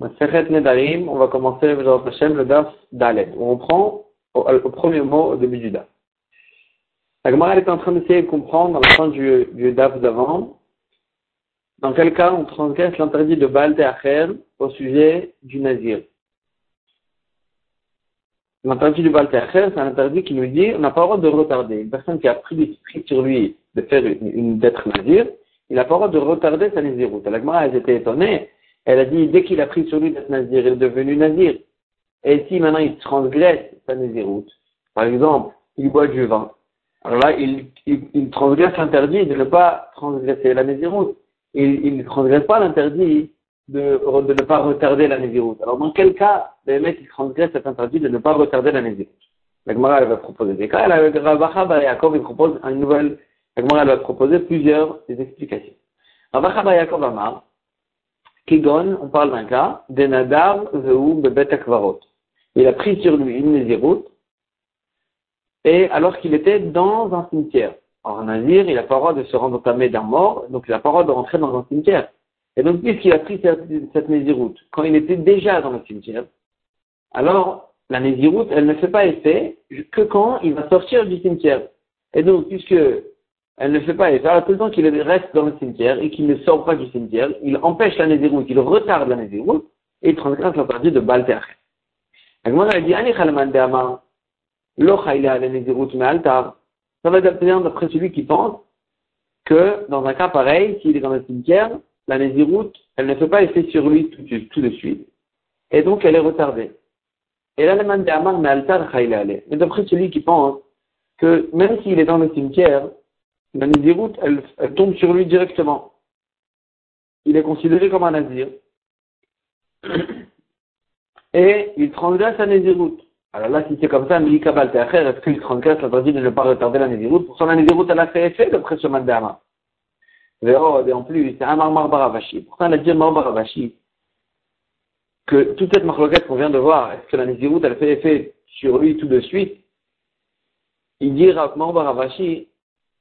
On va commencer le Daf Dalet. On prend au, premier mot au début du Daf. La Gemara est en train d'essayer de comprendre dans la fin du, du Daf d'avant, dans quel cas on transgresse l'interdit de Baal Acher au sujet du Nazir. L'interdit du Baal Acher, c'est un interdit qui nous dit on n'a pas le droit de retarder. Une personne qui a pris l'esprit sur lui de faire une, d'être Nazir, il n'a pas le droit de retarder sa Naziroute. La Gemara, elle était étonnée elle a dit, dès qu'il a pris sur lui d'être nazir, il est devenu nazir. Et si maintenant il transgresse sa naziroute, par exemple, il boit du vin, alors là, il, il, transgresse l'interdit de ne pas transgresser la naziroute. Il ne transgresse pas l'interdit de, de ne pas retarder la naziroute. Alors dans quel cas, les mecs, il transgresse cet interdit de ne pas retarder la naziroute? La Gemara, elle va proposer des cas. Elle a, Yaakov, il propose une nouvelle, la Gemara, elle va proposer plusieurs des explications. Rabba Yaakov Amar, On parle d'un cas, Denadar Vehu Bebet Akvarot. Il a pris sur lui une Nézirut, et alors qu'il était dans un cimetière. Un Nazir, il n'a pas de se rendre tamé d'un mort, donc il n'a pas de rentrer dans un cimetière. Et donc, puisqu'il a pris cette, cette quand il était déjà dans le cimetière, alors, la Nézirut, elle ne fait pas effet que quand il va sortir du cimetière. Et donc, puisque elle ne fait pas effet. tout le temps qu'il reste dans le cimetière et qu'il ne sort pas du cimetière, il empêche la Nézirut, il retarde la Nézirut et il transgresse l'interdit de Balter. La a dit, Ani Khalman Deama, lo la Nézirut me altar. Ça va dire d'après celui qui pense que dans un cas pareil, s'il est dans le cimetière, la Nézirut, elle ne fait pas effet sur lui tout, tout de suite. Et donc elle est retardée. Et là, Mandéama me altar Mais d'après celui qui pense que même s'il est dans le cimetière, la Néziroute, elle, elle, tombe sur lui directement. Il est considéré comme un Nazir. Et il transgresse la Néziroute. Alors là, si c'est comme ça, Milika Balteacher, est-ce qu'il transgresse l'interdit de ne pas retarder la Néziroute Pour ça, la Néziroute, elle a fait effet d'après ce Mandama. Et en plus, c'est un Marmar Baravashi. Pourtant, elle a dit Marmar que toute cette marloquette qu'on vient de voir, est-ce que la Néziroute, elle fait effet sur lui tout de suite? Il dit Marmar Baravashi,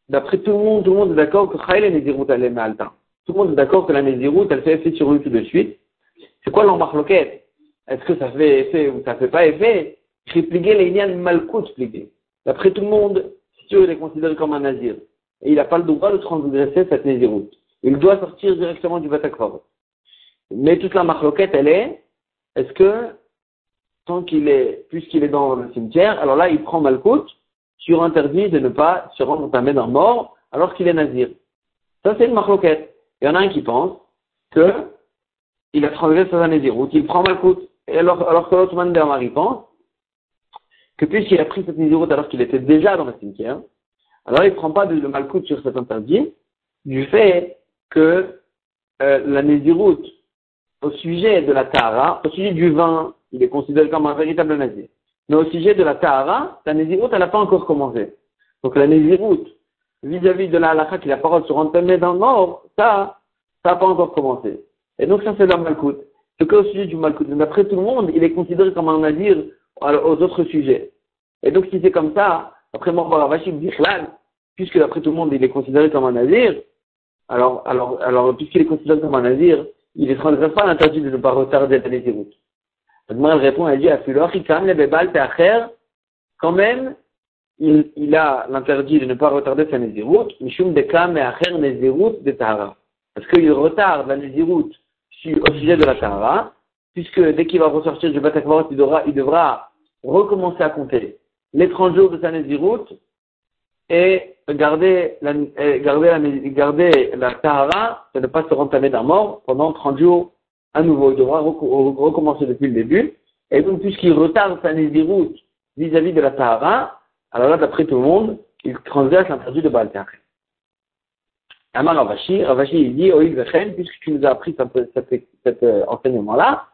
d'après tout le monde, tout le monde est d'accord que Khaïl Nézirut elle est malta. Tout le monde est d'accord que la Nézirut elle fait effet sur lui tout de suite. C'est quoi l'embarloquette Est-ce que ça fait effet ou ça fait pas effet? Tripliguer les liens malcout plié. D'après tout le monde, si tu il est considéré comme un nazir. Et il n'a pas le droit de transgresser cette Nézirut. Il doit sortir directement du Batakvar. Mais toute la marloquette, elle est, est-ce que, tant qu'il est, puisqu'il est dans le cimetière, alors là, il prend Malkout, sur interdit de ne pas se rendre tamé d'un mort alors qu'il est nazir. Ça, c'est une marloquette. Il y en a un qui pense que il a transgressé sa naziroute, il prend Malkout. Et alors, que l'autre mari pense que puisqu'il a pris cette naziroute alors qu'il était déjà dans le cimetière, alors il ne prend pas de, Malkout sur cet interdit du fait que euh, la naziroute, au sujet de la Tahara, au sujet du vin, il est considéré comme un véritable nazir. Mais au sujet de la Tahara, la Nézirut, elle n'a pas encore commencé. Donc la Nézirut, vis-à-vis de la halakha qui la parole se renfermer dans le mort, ça, ça n'a pas encore commencé. Et donc ça, c'est le Malkout. Ce qu'au sujet du Malkout, d'après tout le monde, il est considéré comme un nazir aux autres sujets. Et donc si c'est comme ça, après mort Baravashi dit puisque d'après tout le monde, il est considéré comme un nazir, alors, alors, alors, puisqu'il est considéré comme un nazir, il ne transgresse pas l'interdit de ne pas retarder la Nézirut. Elle répond, elle dit, quand même, il, a l'interdit de ne pas retarder sa nézirut, mishum de kam acher nézirut de tahara. Parce qu'il retarde la nézirut au sujet de la tahara, puisque dès qu'il va ressortir du batakvarot, il devra, il devra recommencer à compter les 30 jours de sa nézirut et garder la, garder la, garder de ne pas se rentamer d'un mort pendant 30 jours à nouveau, il devra recommencer depuis le début. Et donc, puisqu'il retarde sa route vis-à-vis de la Sahara, alors là, d'après tout le monde, il transverse l'interdit de Baal Amar Ravashi, Ravashi, il dit, Oïl Vechen, puisque tu nous as appris cet, euh, enseignement-là,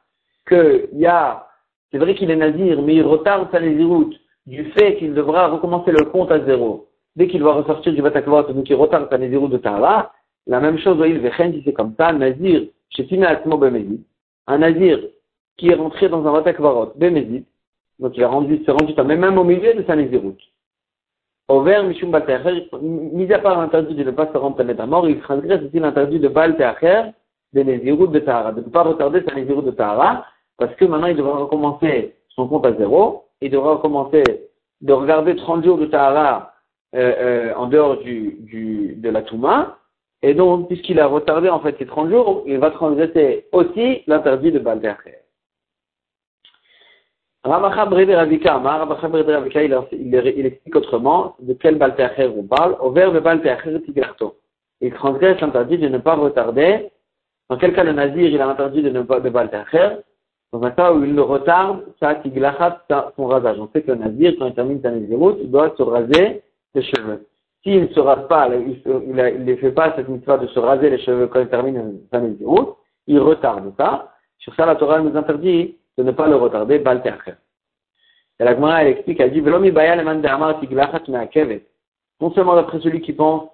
qu'il y a, c'est vrai qu'il est nazir, mais il retarde sa route du fait qu'il devra recommencer le compte à zéro. Dès qu'il va ressortir du Batakvot, donc il retarde sa route de Tahara, la même chose, Oïl Vechen, si c'est comme ça, nazir, un nazir qui est rentré dans un vatakvarot, Bemezid, donc il a rendu, s'est rendu même au milieu de sa nésiroute. Over Mishum Bateacher, mis à part l'interdit de ne pas se rendre à mort, il transgresse aussi l'interdit de Baal Teacher, des Nézirut de Tahara, de ne pas retarder sa Nézirut de Tahara, parce que maintenant il devra recommencer son compte à zéro, il devra recommencer de regarder 30 jours de Tahara euh, euh, en dehors du, de la Touma, et donc, puisqu'il a retardé en fait ces 30 jours, il va transgresser aussi l'interdit de Baal Ramacha Ravika, Ramacha Ravika, il, explique autrement de quel Baal on parle. Au verbe Baal Tigarto. Il transgresse l'interdit de ne pas retarder. Dans quel cas le Nazir, il a interdit de ne pas de Dans un cas où il le retarde, ça Tiglachat, son rasage. On sait que le Nazir, quand il termine sa Naziroute, il doit se raser les cheveux. S'il ne se rase pas, il ne fait pas cette mitzvah de se raser les cheveux quand il termine sa Naziroute, il retarde ça. Sur ça, la Torah nous interdit de ne pas le retarder, Baal Et la Gemara, elle explique, elle dit, Non seulement d'après celui qui pense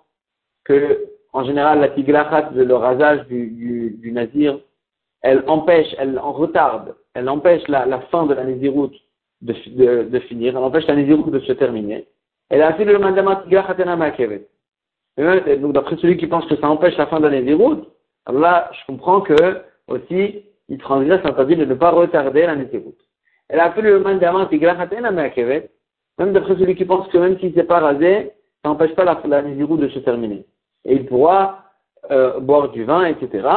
que, en général, la tiglachat, le rasage du, nazir, elle empêche, elle en retarde, elle empêche la, fin de la naziroute de, finir, elle empêche la naziroute de se terminer. Elle a fait le mandama tiglachatena ma'akevet. Donc, d'après celui qui pense que ça empêche la fin de la naziroute, alors là, je comprends que, aussi, il transgresse l'interdit de ne pas retarder la naziroute. Elle a fait le mandama tiglachatena ma'akevet, même d'après celui qui pense que même s'il ne s'est pas rasé, ça n'empêche pas la, la de se terminer. Et il pourra euh, boire du vin, etc.,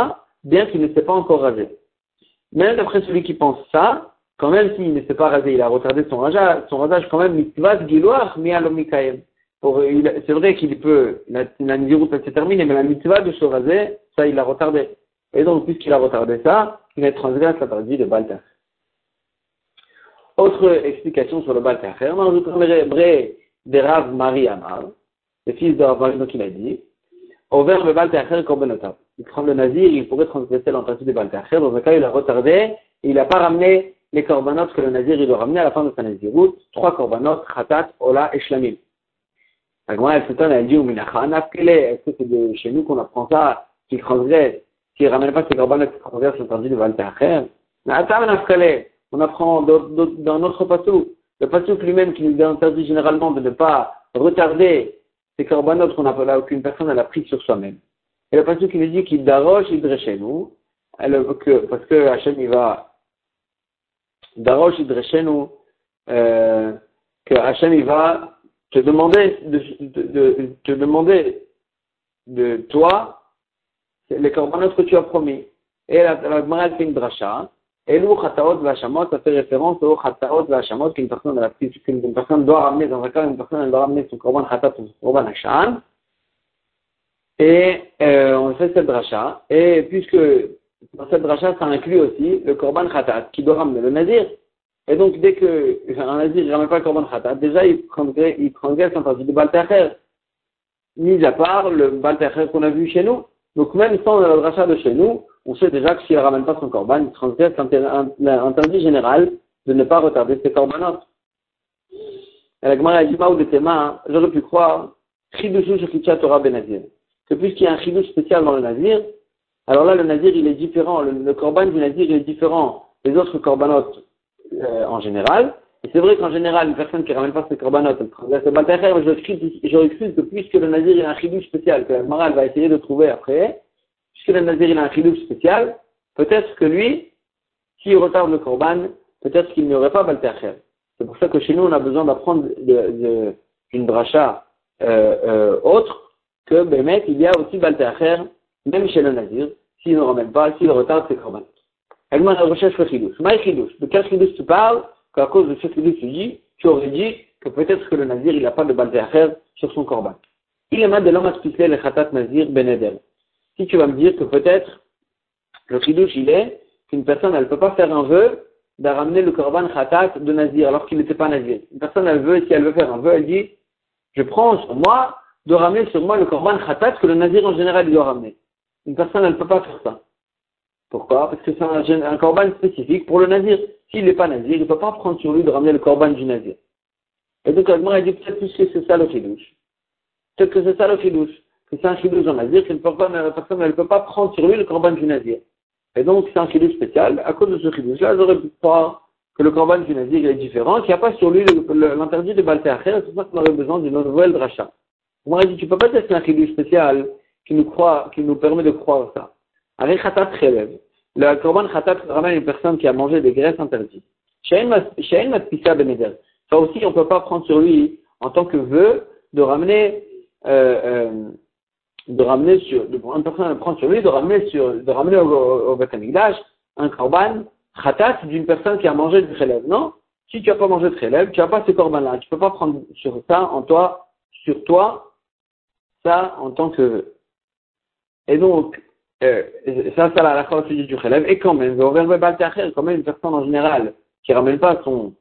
bien qu'il ne s'est pas encore rasé. Même d'après celui qui pense ça, quand même s'il ne s'est pas rasé, il a retardé son rasage, son rasage quand même, mitzvah giloach mi'alomikaem. C'est vrai qu'il peut, la, la peut se terminer, mais la mitzvah de se raser, ça il a retardé. Et donc, puisqu'il a retardé ça, il a transgressé l'interdit de Baltar. Autre explication sur le Baltar. Dans le de Rav Marie Amar, le fils de Rav donc il dit, au verbe Baltacher Korbenotav. Il prend le nazir, il pourrait transgresser l'interdit de Baltacher. Dans un cas, il a retardé, et il n'a pas ramené les korbanot que le nazir il doit ramener à la fin de sa naziroute. Trois korbanot, Khatat, Ola et Shlamim. Agma, elle s'étonne, elle dit, est-ce que c'est de chez nous qu'on apprend ça, qu'il transgresse, qu'il ne ramène pas ses korbanot qui transgressent l'interdit de Baltacher? On apprend dans notre patou, le patou lui-même qui nous interdit généralement de ne pas retarder ces corbanotes qu'on appelle là qu'une personne elle a pris sur soi-même. Et le passage qui nous dit qu'il daroche chez nous, parce que Hachem il va daroche nous, euh, que Hachem il va te demander de, toi les corbanotes que tu as promis. Et la, la, la fait une dracha, Elou Chataot Vachamot, ça fait référence au Chataot Vachamot qu'une personne, qu'une personne doit ramener, dans un cas, une personne doit ramener son Korban Chatat ou son Korban Hachan. Et euh, on fait cette dracha. Et puisque dans cette dracha, ça inclut aussi le Korban Khatat qui doit ramener le Nazir. Et donc, dès que un Nazir ne ramène pas le Korban Khatat, déjà, il transgresse, il transgresse l'interdit de Baltacher. Mis à part le Baltacher qu'on a vu chez nous. Donc, même sans la dracha de chez nous, on sait déjà que s'il ne ramène pas son corban, il transgresse l'interdit général de ne pas retarder ses corbanotes. Et la Gemara dit, ou de tes mains, j'aurais pu croire, chidushu shekichat Torah benazir. Que puisqu'il y a un chidouche spécial dans le nazir, alors là, le nazir, il est différent, le, corban du nazir, il est différent des autres corbanotes euh, en général. Et c'est vrai qu'en général, une personne qui ne ramène pas ses corbanotes, elle transgresse le j'aurais cru que puisque le nazir, il a un chidouche spécial, que la Gemara, va essayer de trouver après, puisque le Nazir il a un chidouche spécial, peut-être que lui, s'il retarde le Korban, peut-être qu'il n'y aurait pas Baltercher. C'est pour ça que chez nous, on a besoin d'apprendre une bracha euh, euh, autre que Bémet, il y a aussi Baltercher, même chez le Nazir, s'il ne ramène pas, s'il retarde ses Korban. Elle m'a recherche le chidouche. Maï chidouche. De quel chidouche tu parles qu'à cause de ce chidouche tu dis, tu aurais dit que peut-être que le Nazir, il n'a pas de Baltercher sur son Korban. Il est mal de l'homme à le Khatat Nazir Benedel si tu vas me dire que peut-être le chidouche il est qu'une personne elle ne peut pas faire un vœu de ramener le korban khatat de Nazir alors qu'il n'était pas Nazir. Une personne elle veut, si elle veut faire un vœu, elle dit je prends sur moi de ramener sur moi le korban khatat que le Nazir en général doit ramener. Une personne elle ne peut pas faire ça. Pourquoi? Parce que c'est un, un korban spécifique pour le Nazir. S'il n'est pas Nazir, il ne peut pas prendre sur lui de ramener le korban du Nazir. Et donc, elle dit peut-être que c'est ça le chidouche. Peut-être que c'est ça le chidouche c'est un chidouche dans Nazir, qu'une personne ne peut pas prendre sur lui le corban du Nazir. Et donc, c'est un chidouche spécial. À cause de ce chidouche-là, j'aurais pu croire que le corban du Nazir est différent, qu'il n'y a pas sur lui l'interdit de Baltéacher, c'est pour ça qu'on aurait besoin d'une nouvelle dracha. On m'aurait dit, tu peux pas dire que c'est un chidouche spécial qui nous croit, qui nous permet de croire ça. Avec Khatat Khelev, le Korban Khatat ramène une personne qui a mangé des graisses interdites. Matpisa Beneder. Ça aussi, on ne peut pas prendre sur lui, en tant que vœu, de ramener, euh, euh, de ramener sur, une personne prendre sur lui, de ramener sur, de ramener au, au, un Korban Khatat d'une personne qui a mangé du Khelev. Non? Si tu n'as pas mangé de Khelev, tu n'as pas ce Korban-là. Tu ne peux pas prendre sur ça, en toi, sur toi, ça, en tant que vœu. Et donc, euh, ça, ça la la du Khelev. Et quand même, quand même, une personne en général qui ramène pas son,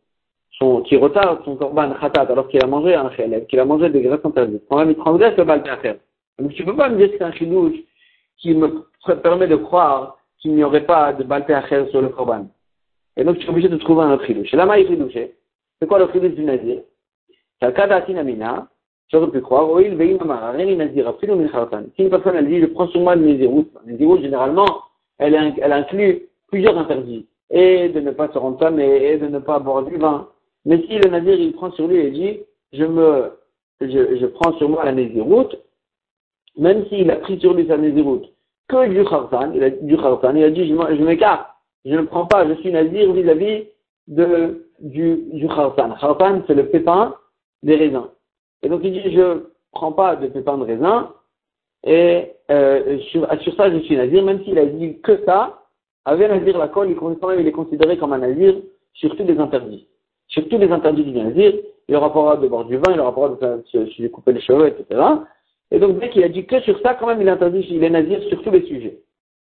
son, qui retarde son korban khatat alors qu'il a mangé un Khelev, qu'il a mangé des graisses interdites, quand même, il transgresse le Baltacher. Donc, tu peux pas me dire que c'est un chidouche qui me permet de croire qu'il n'y aurait pas de Baltacher sur le korban. Et donc, tu es obligé de trouver un autre chidouche. Et là, chidouché. C'est quoi le chidouche du nazir? C'est le J'aurais pu croire, nazir, Si une personne, elle dit, je prends sur moi le nézirut, le généralement, elle, elle inclut plusieurs interdits. Et de ne pas se rendre femme et, de ne pas boire du vin. Mais si le nazir, il prend sur lui et dit, je me, je, je prends sur moi la nézirut, même s'il a pris sur lui sa nézirut, que du khartan, il a du khartan, il a dit, je m'écarte, je ne prends pas, je suis nazir vis-à-vis de, du, du khartan. Khartan, c'est le pépin des raisins. Et donc il dit, je prends pas de pépins de raisin, et euh, sur, ça je suis nazir, même s'il a dit que ça, avait nazir la colle, il, il est considéré comme un nazir sur tous les interdits. Sur tous les interdits du nazir, il aura pas de boire du vin, il aura pas de se, couper les cheveux, etc. Et donc dès qu'il a dit que sur ça, quand même il est interdit, nazir sur tous les sujets.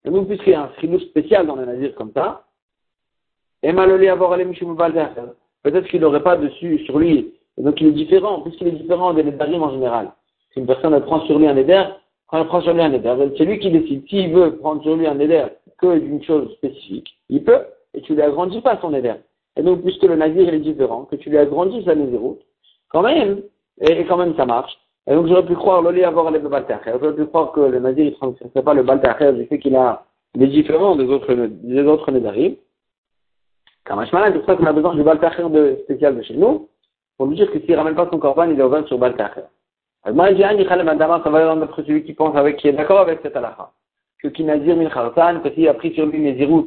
Et donc puisqu'il y a un frilou spécial dans le nazir comme ça, et malolé avoir allé Peut-être qu'il n'aurait pas dessus, sur lui, donc il est différent, puisqu'il est différent des Nedarim en général. Si une personne prend sur lui un Neder, quand elle prend sur lui un Neder, c'est lui qui décide. S'il veut prendre sur lui un Neder que d'une chose spécifique, il peut, et tu lui agrandis pas son Neder. Et donc, puisque le Nazir est différent, que tu lui agrandis sa Nézirut, quand même, et, quand même ça marche. Et donc j'aurais pu croire, l'oli avoir le Baltacher, j'aurais pu croire que le Nazir, ne transmettrait pas le Baltacher du fait qu'il a des différents des autres, des autres Nedarim. Kamashmalan, c'est pour ça qu'on a besoin du Baltacher spécial de chez nous, pour lui dire que s'il ne ramène pas son corban, il est ouvert sur Baltacher. Ça va dans notre celui qui pense avec, qui est d'accord avec cette halakha. Que qui Nazir min que s'il a pris sur lui Nézirut,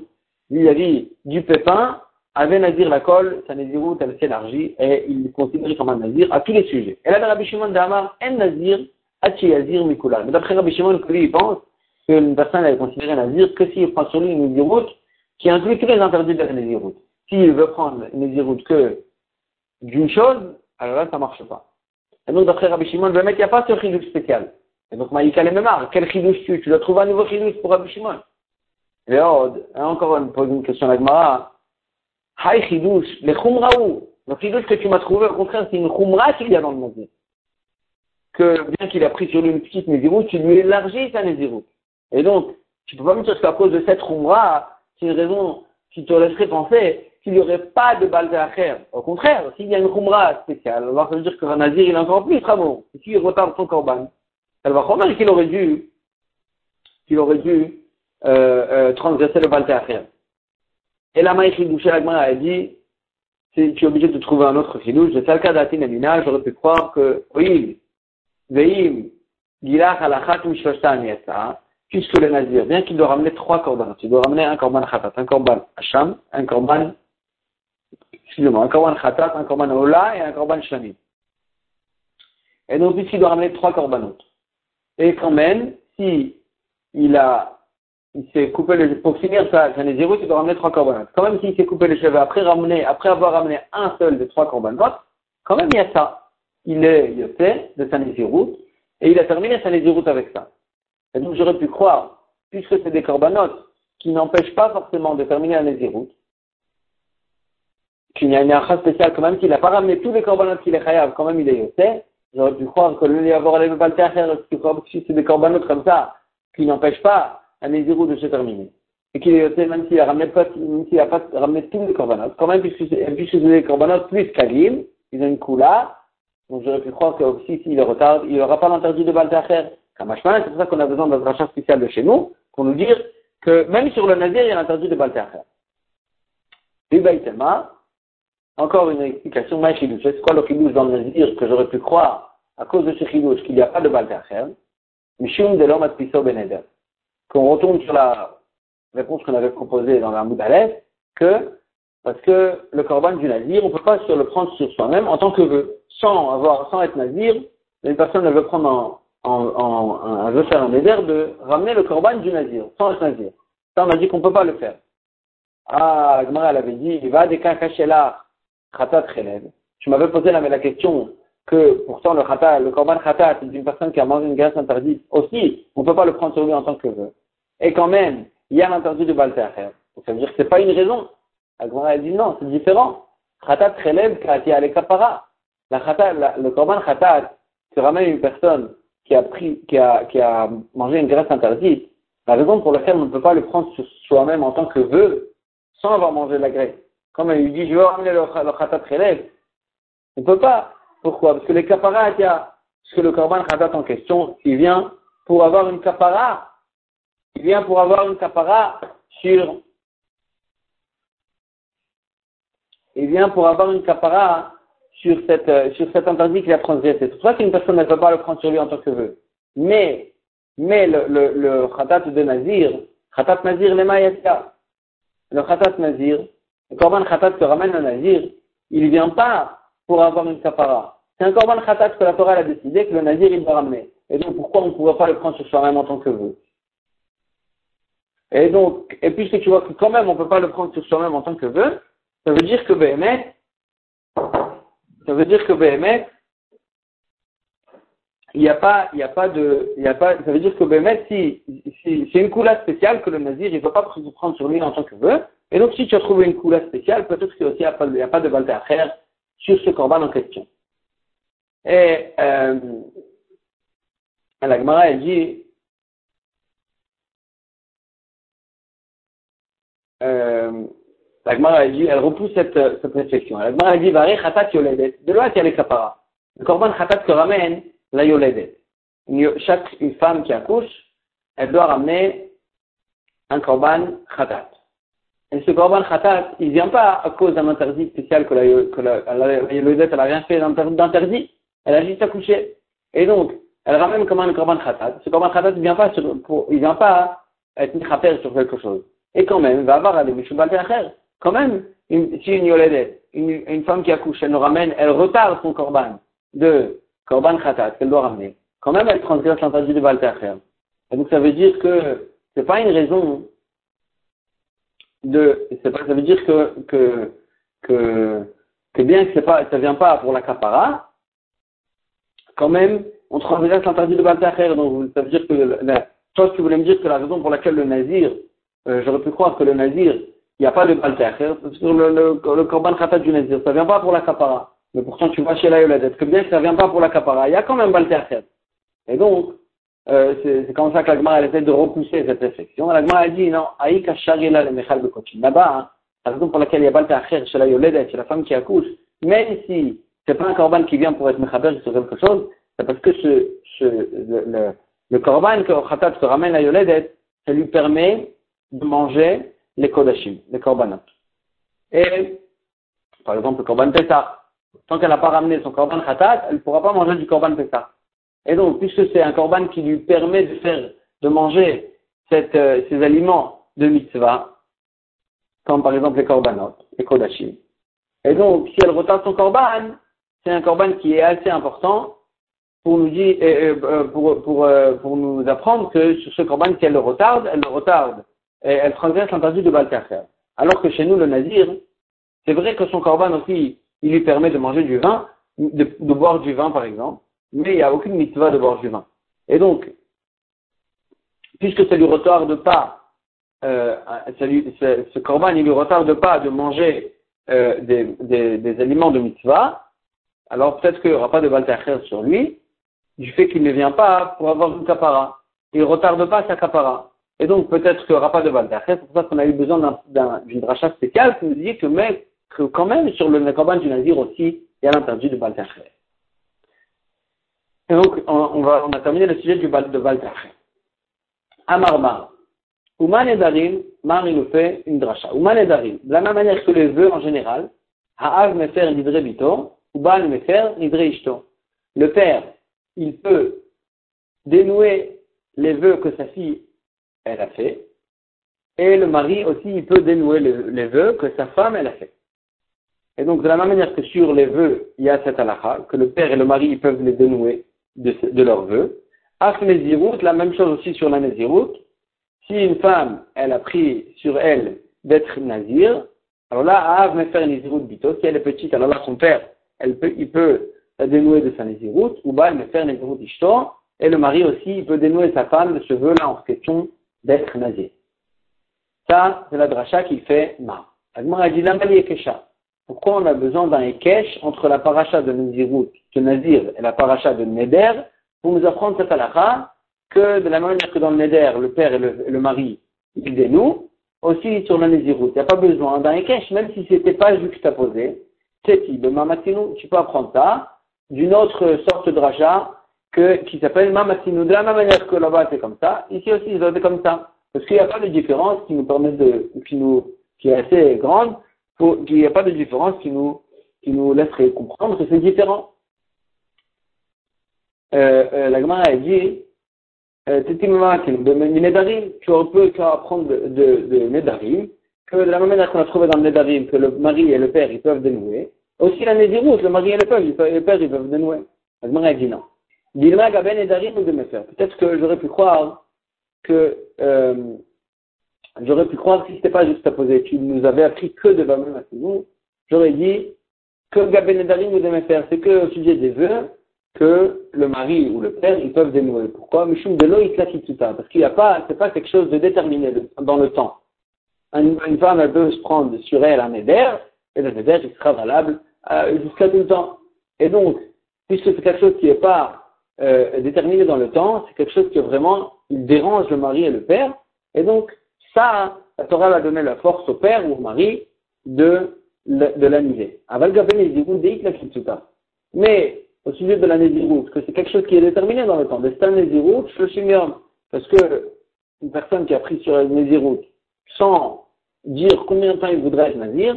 vis-à-vis du pépin, avait Nazir la colle, sa Nézirut, elle s'élargit, et il est considéré comme un Nazir à tous les sujets. Et là, Rabbi Shimon d'Amar, un Nazir, Yazir Mikula. Mais d'après Rabbi Shimon, lui, il pense qu'une personne est considérée Nazir que s'il prend sur lui une Nézirut, qui inclut tous les interdits de la Nézirut. S'il veut prendre une Nézirut que d'une chose, alors là, ça ne marche pas. Et donc, d'après Rabbi Shimon, il n'y a pas ce chidouche spécial. Et donc, Maïka les mémoires, quel chidouche tu Tu dois trouver un nouveau chidouche pour Rabbi Shimon. Et oh, encore, on pose une question à Gmara. Haï chidouche, les chumraou. Le chidouche que tu m'as trouvé, au contraire, c'est une chumra qu'il y a dans le monde. Que, bien qu'il a pris sur lui une petite nézirou, tu lui élargis sa nézirou. Et donc, tu peux pas me dire qu'à cause de cette chumra, c'est une raison qui te laisserait penser qu'il n'y aurait pas de balde Au contraire, s'il y a une khumra spéciale, alors ça veut dire qu'un nazir, il est encore plus travaux. Et s'il retarde son corban, elle va croire qu'il aurait dû, qu'il aurait dû, euh, euh, transgresser le balde Et la maïch douché la a dit, tu es obligé de trouver un autre chidouche, de cas d'Atin j'aurais pu croire que, oui, veim, gilach alachat mishvashtan yasa, puisque le nazir, bien qu'il doit ramener trois corbans, il doit ramener un corban khatat, un corban hacham, un corban excusez-moi, un korban khatat, un korban ola et un korban shlamim. Et donc ici, il doit ramener trois korbanot. Et quand même, si il a, il s'est coupé les pour finir sa, sa nézirut, il doit ramener trois korbanot. Quand même, s'il s'est coupé les cheveux après ramener, après avoir ramené un seul des trois korbanot, quand même, il y a ça. Il est yoté de sa nézirut, et il a terminé sa nézirut avec ça. Et donc, j'aurais pu croire, puisque c'est des korbanot qui n'empêchent pas forcément de terminer la nézirut, qu'il y a une achat spéciale, quand même qu'il n'a pas ramené tous les corbanotes qu'il est chayav, quand même il est yoté. J'aurais pu croire que le avoir les si c'est des corbanotes comme ça, qui n'empêchent pas un Nézirou de se terminer. Et qu'il est yoté, même s'il a ramené pas, s'il a pas ramené tous les corbanotes, quand même, puisque c'est des corbanotes plus kalim, ils ont une coula, donc j'aurais pu croire que aussi s'il est retard, il n'aura pas l'interdit de Baltacher. C'est pour ça qu'on a besoin d'un rachat spécial de chez nous, pour nous dire que même sur le Nazir, il y a l'interdit de Baltacher. Et encore une explication, c'est quoi le chidouche dans le nazir que j'aurais pu croire à cause de ce chidouche qu'il n'y a pas de baltacher Mishum de l'homme piso beneder. qu'on retourne sur la réponse qu'on avait proposée dans la Moudalès, que, parce que le corban du nazir, on ne peut pas le prendre sur soi-même en tant que vœu. Sans avoir, sans être nazir, une personne elle veut prendre en, en, en, elle veut faire un éder de ramener le corban du nazir, sans être nazir. Ça, on a dit qu'on ne peut pas le faire. Ah, elle avait dit, il va des là, khatat Tu m'avais posé la, question que pourtant le khatat, le korban khatat, c'est une personne qui a mangé une graisse interdite aussi, on ne peut pas le prendre sur lui en tant que vœu. Et quand même, il y a l'interdit de Balter. Ça veut dire que c'est pas une raison. La Gemara dit non, c'est différent. Khatat relève kati ale kapara. La khatat, le korban khatat, qui ramène une personne qui a qui a, mangé une graisse interdite. La raison pour laquelle on ne peut pas le prendre sur soi-même en tant que vœu, sans avoir mangé la graisse. Comme il lui dit, je veux ramener le, le khatat relève. On ne peut pas. Pourquoi? Parce que les kaparas, parce que le korban khatat en question, il vient pour avoir une kapara. Il vient pour avoir une kapara sur. Il vient pour avoir une kapara sur cette, euh, sur cet interdit qu'il a transgressé. C'est pour ça qu'une personne ne peut pas le prendre sur lui en tant que vœu. Mais, mais le, le, le khatat de Nazir, khatat Nazir lema Le khatat Nazir, le korban khatat que ramène un Nazir, il ne vient pas pour avoir une kapara. C'est un korban khatat que la Torah a décidé que le nazir il va ramener. Et donc pourquoi on ne pourrait pas le prendre sur soi-même en tant que vœu Et donc, et puisque tu vois que quand même on ne peut pas le prendre sur soi-même en tant que vœu, ça veut dire que Béhémet, ça veut dire que Béhémet, il n'y a pas, il a pas de, il a pas, ça veut dire que Béhémet, si, si, c'est une coula spéciale que le nazir, il ne va pas prendre sur lui en tant que vœu. Et donc, si tu as trouvé une coula spéciale, peut-être qu'il n'y a, pas de balte à faire sur ce corban en question. Et euh, la Gemara, elle dit, euh, la Gemara, elle dit, elle repousse cette, cette réflexion. La Gemara, elle dit, Varé khatat yoledet. De là, il y a. Le corban khatat que ramène la yoledet. Chaque une femme qui accouche, elle doit ramener un corban khatat. Et ce Korban Khatat, il vient pas à cause d'un interdit spécial que la, que la, rien fait d'interdit. Elle a juste accouché. Et donc, elle ramène comme un Korban Khatat. Ce Korban Khatat, il vient pas sur, pour, il vient pas être sur quelque chose. Et quand même, il va avoir des Mishubal Quand même, une, si une Yoledet, une, une femme qui accouche, elle nous ramène, elle retarde son Korban de Korban Khatat qu'elle doit ramener. Quand même, elle transgresse l'interdit de Balter Et donc, ça veut dire que c'est pas une raison de, c'est pas, ça veut dire que, que, que, que bien que c'est pas, ça vient pas pour la capara, quand même, on transgresse l'interdit de Baltacher, donc ça veut dire que, la, toi, tu voulais me dire que la raison pour laquelle le nazir, euh, j'aurais pu croire que le nazir, il n'y a pas de Baltacher, sur le, le, le du nazir, ça vient pas pour la capara. Mais pourtant, tu vas chez la Yoladet, que bien que ça vient pas pour la capara, il y a quand même Baltacher. Et donc, euh, c'est comme ça que l'Agmar elle essaie de repousser cette réflexion. L'Agmar a dit non, Aïka Sharila le Mechal Bekotim. Là-bas, hein, la raison pour laquelle il y a Balta Acher chez la Yoledet, chez la femme qui accouche, même si c'est pas un corban qui vient pour être Mechaber sur quelque chose, c'est parce que ce, ce, le, le, le korban que Khatat se ramène à Yoledet, ça lui permet de manger les Kodashim, les korbanot. Et, par exemple, le korban Pessah. Tant qu'elle n'a pas ramené son korban Khatat, elle ne pourra pas manger du korban Pessah. Et donc, puisque c'est un korban qui lui permet de faire, de manger cette, euh, ces aliments de mitzvah, comme par exemple les korbanot, les kodashim. Et donc, si elle retarde son korban, c'est un korban qui est assez important pour nous dire, euh, pour, euh, pour, nous apprendre que sur ce korban, si elle le retarde, elle le retarde, et elle transgresse l'interdit de Balkacher. Alors que chez nous, le nazir, c'est vrai que son korban aussi, il lui permet de manger du vin, de boire du vin par exemple, mais il n'y a aucune mitzvah de boire du vin. Et donc, puisque ça lui retarde pas, euh, ça lui, ce, corban, il lui retarde pas de manger euh, des, aliments de mitzvah, alors peut-être qu'il n'y aura pas de baltacher sur lui, du fait qu'il ne vient pas pour avoir une capara. Il ne retarde pas sa capara. Et donc peut-être qu'il n'y aura pas de baltacher, c'est pour ça qu'on a eu besoin d'une rachat spéciale qui nous dit que, mais, que quand même sur le corban du nazir aussi, il y a l'interdit de baltacher. Et donc, on, va, on a terminé le sujet du de Baltach. Amarmar. Ouman et Darim, Mar, il nous fait une dracha. Ouman et Darim. De la même manière que les vœux en général, Ha'av mefer nidre bito, ou Bal mefer nidre ishto. Le père, il peut dénouer les vœux que sa fille elle a fait. Et le mari aussi, il peut dénouer les vœux que sa femme, elle a fait. Et donc, de la même manière que sur les vœux, il y a cette halakha, que le père et le mari, ils peuvent les dénouer de, de leurs vœux. Af la même chose aussi sur la Nézirut. Si une femme, elle a pris sur elle d'être nazir, alors là, Av me faire Nézirut bito. Si elle est petite, alors là, son père, il peut la dénouer de sa Nézirut, ou bah, elle me faire Nézirut ishto, et le mari aussi, il peut dénouer sa femme de ce vœu-là en question d'être nazir. Ça, c'est la dracha qui fait ma. Agmar dit, Kesha. Pourquoi on a besoin d'un Ekesh entre la paracha de Nazirut, de Nazir, et la paracha de Neder, pour nous apprendre cette halakha, que de la même manière que dans le Neder, le père et le, mari, ils dénouent, aussi sur la Nazirut. Il n'y a pas besoin d'un Ekesh, même si c'était pas juxtaposé. C'est tu peux apprendre ça d'une autre sorte de dracha que, qui s'appelle Mamatinu. De la même manière que là-bas c'est comme ça, ici aussi c'est comme ça. Parce qu'il n'y a pas de différence qui nous permet de, qui nous, qui est assez grande, qu'il n'y a pas de différence qui nous, qui nous laisserait comprendre que c'est différent. Euh, euh, la Gemara a dit, euh, tu peux apprendre de, de, de Nedarim, que de la même manière qu'on a trouvé dans le Nedarim que le mari et le père ils peuvent dénouer, aussi la Nézirut, le mari et le père, ils peuvent, le père ils peuvent dénouer. La Gemara a dit non. Peut-être que j'aurais pu croire que euh, j'aurais pu croire si c'était pas juste à poser, tu nous avais appris que de Bamel nous, j'aurais dit que Gaben Edarim nous devait faire, c'est que au sujet des vœux, que le mari ou le père, ils peuvent dénouer. Pourquoi? Mishum de l'eau, il tout. Parce qu'il n'y a pas, c'est pas quelque chose de déterminé dans le temps. Une, femme, elle peut se prendre sur elle un éder, et le éder, il sera valable euh, jusqu'à tout le temps. Et donc, puisque c'est quelque chose qui n'est pas euh, déterminé dans le temps, c'est quelque chose qui vraiment il dérange le mari et le père, et donc ça, la Torah va donner la force au père ou au mari de, de l'annuler. Mais au sujet de la Nézirut, que c'est quelque chose qui est déterminé dans le temps, c'est un Nézirut, parce que une personne qui a pris sur la Nézirut sans dire combien de temps il voudrait être Nazir,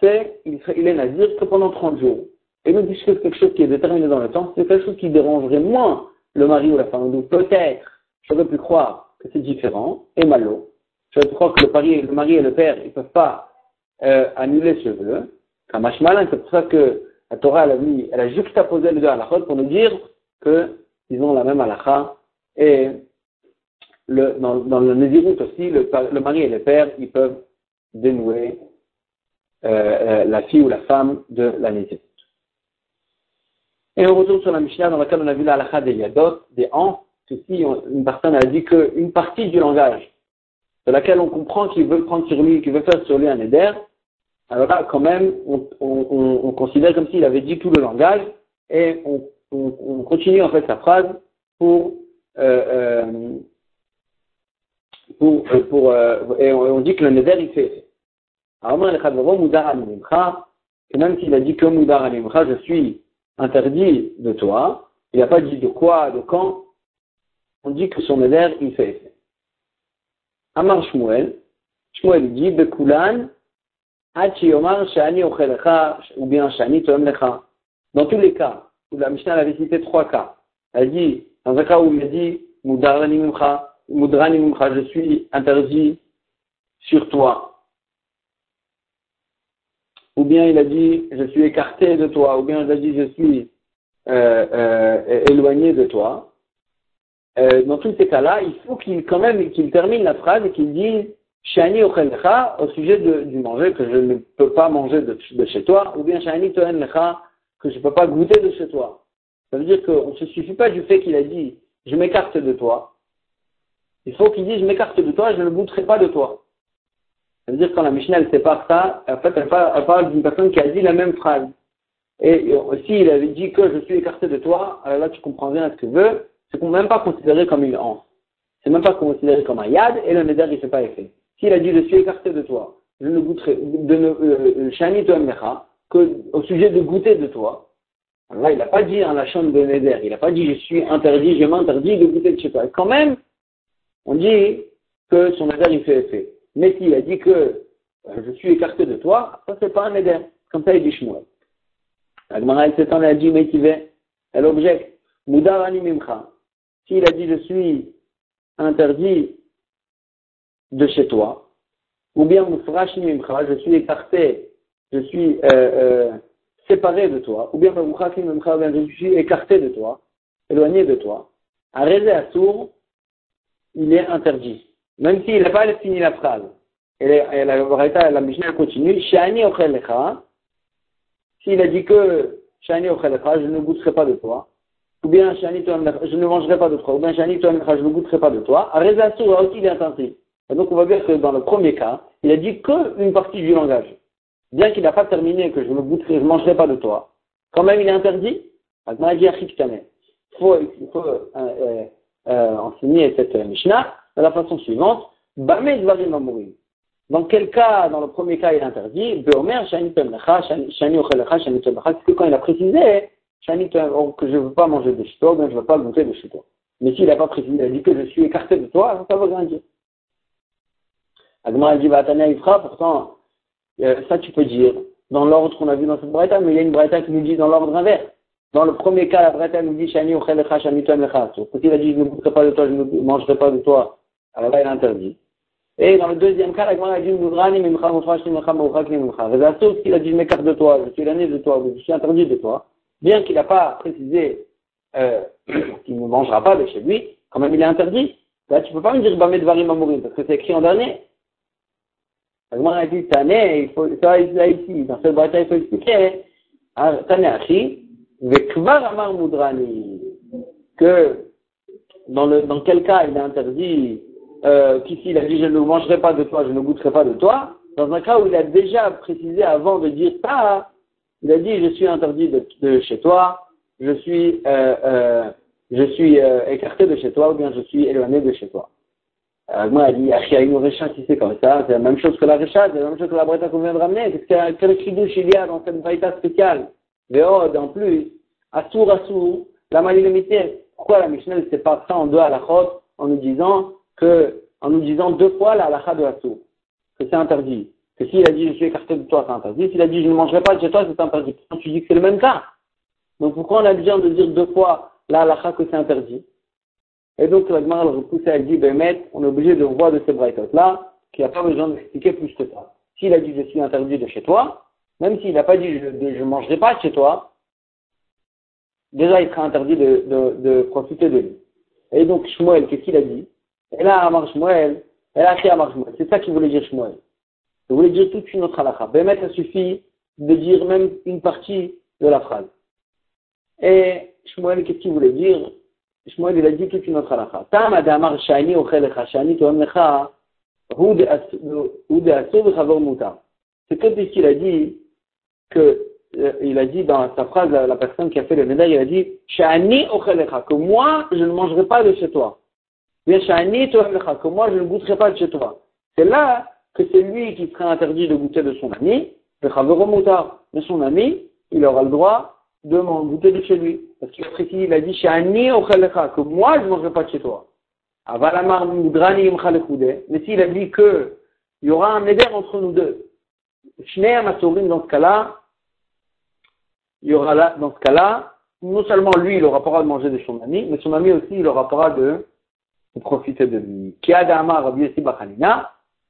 c'est il, il est Nazir que pendant 30 jours. Et nous disons que c'est quelque chose qui est déterminé dans le temps, c'est quelque chose qui dérangerait moins le mari ou la femme. Donc peut-être, j'aurais pu croire c'est différent, et malo. Pu croire que le mari, et le père, ne peuvent pas euh, annuler ce vœu. c'est pour ça que la Torah, a, juxtaposé les deux halachot pour nous dire qu'ils ont la même halakha. Et dans, dans le Nézirut aussi, le, mari et le père, ils peuvent dénouer euh, euh, la fille ou la femme de la Nézirut. Et on retourne sur la Mishnah dans laquelle on a vu la des yadot, des que si une personne a dit qu'une partie du langage de laquelle on comprend qu'il veut prendre sur lui, qu'il veut faire sur lui un éder, alors là, quand même, on, on, on considère comme s'il avait dit tout le langage et on, on continue en fait sa phrase pour, euh, euh, pour, euh, et on, dit que le neder il fait. Alors, que même s'il a dit que Moudar je suis interdit de toi, il n'a pas dit de quoi, de quand, on dit que son éder, il fait effet. Amar Shmuel, Shmuel dit, Bekulan, Omar, Shani Ochelecha, ou bien Shani Lecha. Dans tous les cas, la Mishnah avait cité trois cas, elle dit, dans un cas où il dit, Mudrani Mimcha, je suis interdit sur toi ou bien il a dit je suis écarté de toi, ou bien il a dit je suis euh, euh, éloigné de toi. Euh, dans tous ces cas-là, il faut qu'il quand même qu'il termine la phrase et qu'il dise Shani lecha au sujet du manger que je ne peux pas manger de, chez toi, ou bien Shani lecha que je ne peux pas goûter de chez toi. Ça veut dire qu'on ne se suffit pas du fait qu'il a dit je m'écarte de toi. Il faut qu'il dise je m'écarte de toi, je ne goûterai pas de toi. Ça veut dire quand la Mishnah elle sépare ça, en fait elle parle, d'une personne qui a dit la même phrase. Et si il avait dit que je suis écarté de toi, alors là tu comprends bien ce que veut, c'est même pas considéré comme une hanse. C'est même pas considéré comme un yad, et le neder il fait pas effet. S'il a dit je suis écarté de toi, je ne goûterai, de ne, euh, euh que au sujet de goûter de toi, là il n'a pas dit un lachon de neder, il n'a pas dit je suis interdit, je m'interdis de goûter de chez toi. Et quand même, on dit que son neder il fait effet. Mais s'il a dit que euh, je suis écarté de toi, ça c'est pas un éder. Comme ça il dit Shmuel. Agmara elle s'étend, elle a dit Meitivé. Elle objecte. Mudar animimcha. S'il a dit je suis interdit de chez toi, ou bien je suis écarté, je suis euh, euh, séparé de toi, ou bien je suis écarté de toi, éloigné de toi, à sourd, il est interdit. Même s'il n'a pas fini la phrase. Et la, la, la Mishnah continue, Shani s'il a dit que je ne goûterai pas de toi, ou bien je ne mangerai pas de toi, ou bien je ne goûterai pas de toi, à Sour, aussi interdit. Et donc on va dire que dans le premier cas, il a dit qu'une partie du langage. Bien qu'il n'a pas terminé que je ne goûterai, je ne mangerai pas de toi, quand même il est interdit. Il faut, il faut euh, euh, euh, enseigner cette Mishnah de la façon suivante. Dans quel cas, dans le premier cas, il est interdit que quand il a précisé oh, que je ne veux pas manger de chez toi, ou bien je ne veux pas goûter de chez toi. Mais s'il n'a pas précisé, il a dit que je suis écarté de toi, ça ne veut rien dire. Agma a dit, il fera, pourtant, ça tu peux dire dans l'ordre qu'on a vu dans cette braïta, mais il y a une braïta qui nous dit dans l'ordre inverse. Dans le premier cas, la braïta nous dit, Shani uchelecha, shani tuamecha. Quand il a dit, je ne goûterai pas de toi, je ne mangerai pas de toi, alors là, il est interdit. Et dans le deuxième cas, la Gemara a dit, Mudrani mimcha mufra shimcha mouchak mimcha. Vezasso, qu'il a dit, je m'écarte de toi, je suis l'année de toi, je suis interdit de toi, bien qu'il n'a pas précisé euh, qu'il ne mangera pas de chez lui, quand même il est interdit. Là, tu ne peux pas me dire, Bamed varim amourim, parce que c'est écrit en dernier. Agmar a dit, Tané, il faut, ça, là, ici, dans cette bataille, il faut expliquer, hein, Tané Achi, Vekvar Amar Mudrani, que, dans le, dans quel cas il est interdit, euh, qu'ici il a dit, je ne mangerai pas de toi, je ne goûterai pas de toi, dans un cas où il a déjà précisé avant de dire ça, il a dit, je suis interdit de, chez toi, je suis, euh, euh, je suis euh, écarté de chez toi, ou bien je suis éloigné de chez toi. Euh, moi, elle dit, une Récha, si c'est comme ça, c'est la même chose que la Récha, c'est la même chose que la Breta qu'on vient de ramener. Qu'est-ce qu'il y a, quel chidouche il y a dans cette Breta spéciale? Véod, en plus, Assour, Assour, la malinimité. Pourquoi la Mishnah ne sépare ça en deux à la chôte en nous disant que, en nous disant deux fois la halakha de Assour, que c'est interdit. Que s'il a dit je suis écarté de toi, c'est interdit. S'il a dit je ne mangerai pas de chez toi, c'est interdit. Tu dis que c'est le même cas. Donc pourquoi on a besoin de dire deux fois la halakha que c'est interdit? Et donc, la Gemara repousse, elle dit, ben, on est obligé de voir de ces braïtotes-là, qu'il n'y a pas besoin d'expliquer plus que ça. S'il a dit, je suis interdit de chez toi, même s'il n'a pas dit, je ne mangerai pas de chez toi, déjà, il sera interdit de, de, de profiter de lui. Et donc, Shmuel, qu'est-ce qu'il a dit? Et là, Amar Shmuel, et là, à Amar Shmuel. C'est ça qu'il voulait dire Shmuel. Il voulait dire toute une autre halakha. Ben, ça suffit de dire même une partie de la phrase. Et Shmuel, qu'est-ce qu'il voulait dire? Shmuel, il a dit toute une autre halakha. Tam adamar shani ochelecha, shani toem lecha, hu de asur v'chavor mutar. C'est comme qu'il a dit que, euh, il a dit dans sa phrase, la, la personne qui a fait le médaille, il a dit, shani ochelecha, que moi, je ne mangerai pas de chez toi. Bien, shani toem lecha, que moi, je ne goûterai pas de chez toi. C'est là que c'est lui qui serait interdit de goûter de son ami, mutar. Mais son ami, il aura le droit de m'en goûter de chez lui. Parce qu'il a précisé, il a dit, que moi je ne mangerai pas de chez toi. Mais s'il a dit que il y aura un éder entre nous deux. dans ce cas-là, il y aura là, dans ce cas-là, non seulement lui, il aura pas de manger de son ami, mais son ami aussi, il aura pas de, de profiter de lui.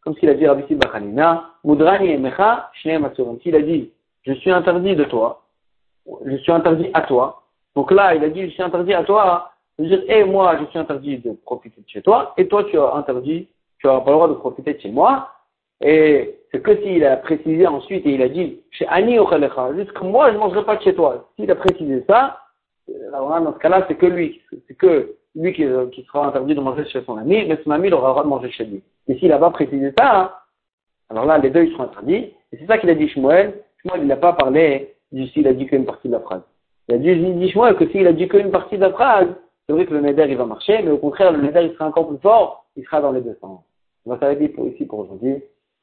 Comme s'il a dit Rabbi Bachanina, Mudrani emecha, S'il a dit, je suis interdit de toi, je suis interdit à toi. Donc là, il a dit, je suis interdit à toi. Je veux dire, et moi, je suis interdit de profiter de chez toi, et toi, tu as interdit, tu n'as pas le droit de profiter de chez moi. Et c'est que s'il a précisé ensuite, et il a dit, chez Ani juste que moi, je ne mangerai pas de chez toi. S'il a précisé ça, alors dans ce cas-là, c'est que lui, c'est que lui qui, qui, sera interdit de manger chez son ami, mais son ami, il aura le droit de manger chez lui. Et s'il n'a pas précisé ça, hein, alors là, les deux, ils seront interdits. Et c'est ça qu'il a dit Shmuel. Shmuel, il n'a pas parlé s'il a dit qu'une partie de la phrase. Il a dit, dis-moi que s'il a dit qu'une partie de la phrase, c'est vrai que le neder il va marcher, mais au contraire, le neder il sera encore plus fort, il sera dans les deux sens. On va s'arrêter pour ici pour aujourd'hui.